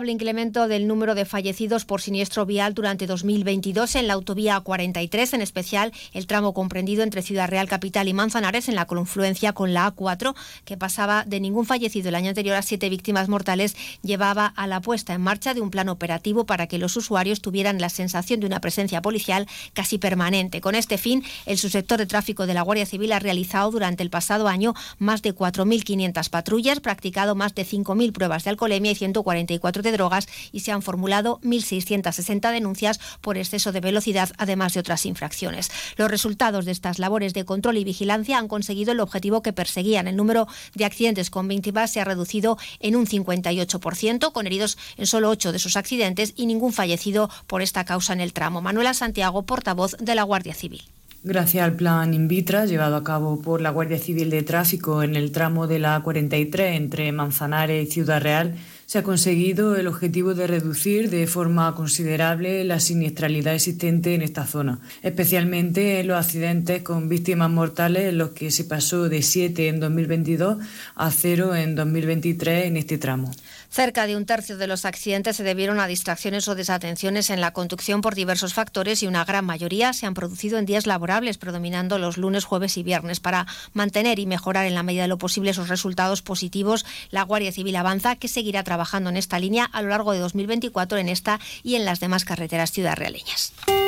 incremento del número de fallecidos por siniestro vial durante 2022 en la autovía 43, en especial el tramo comprendido entre Ciudad Real Capital y Manzanares en la confluencia con la A4, que pasaba de ningún fallecido el año anterior a siete víctimas mortales, llevaba a la puesta en marcha de un plan operativo para que los usuarios tuvieran la sensación de una presencia policial casi permanente. Con este fin, el subsector de tráfico de la Guardia Civil ha realizado durante el pasado año más de 4.500 patrullas, practicado más de 5.000 pruebas de alcoholemia y 144 de drogas y se han formulado 1.660 denuncias por exceso de velocidad, además de otras infracciones. Los resultados de estas labores de control y vigilancia han conseguido el objetivo que perseguían. El número de accidentes con víctimas se ha reducido en un 58%, con heridos en solo 8 de esos accidentes y ningún fallecido por esta causa en el tramo. Manuela Santiago, portavoz de la Guardia Civil. Gracias al plan Invitra llevado a cabo por la Guardia Civil de Tráfico en el tramo de la 43 entre Manzanares y Ciudad Real, se ha conseguido el objetivo de reducir de forma considerable la siniestralidad existente en esta zona, especialmente en los accidentes con víctimas mortales los que se pasó de 7 en 2022 a 0 en 2023 en este tramo. Cerca de un tercio de los accidentes se debieron a distracciones o desatenciones en la conducción por diversos factores y una gran mayoría se han producido en días laborables, predominando los lunes, jueves y viernes. Para mantener y mejorar en la medida de lo posible esos resultados positivos, la Guardia Civil avanza que seguirá trabajando en esta línea a lo largo de 2024 en esta y en las demás carreteras ciudad realeñas.